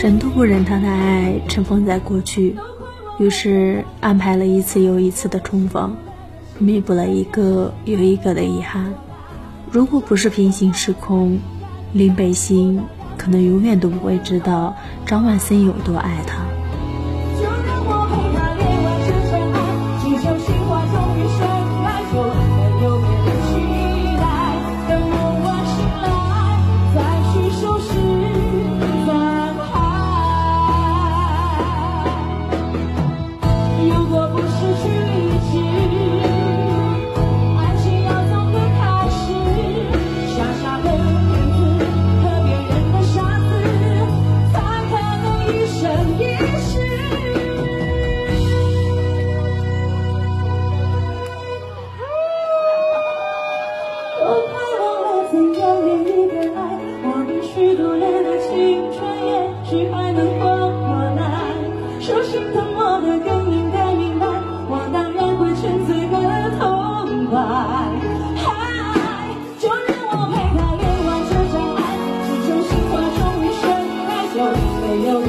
神都不忍他的爱尘封在过去，于是安排了一次又一次的重逢，弥补了一个又一个的遗憾。如果不是平行时空，林北星可能永远都不会知道张万森有多爱他。我不失去。就让我陪他恋完这场爱只求心花终于盛开就没有你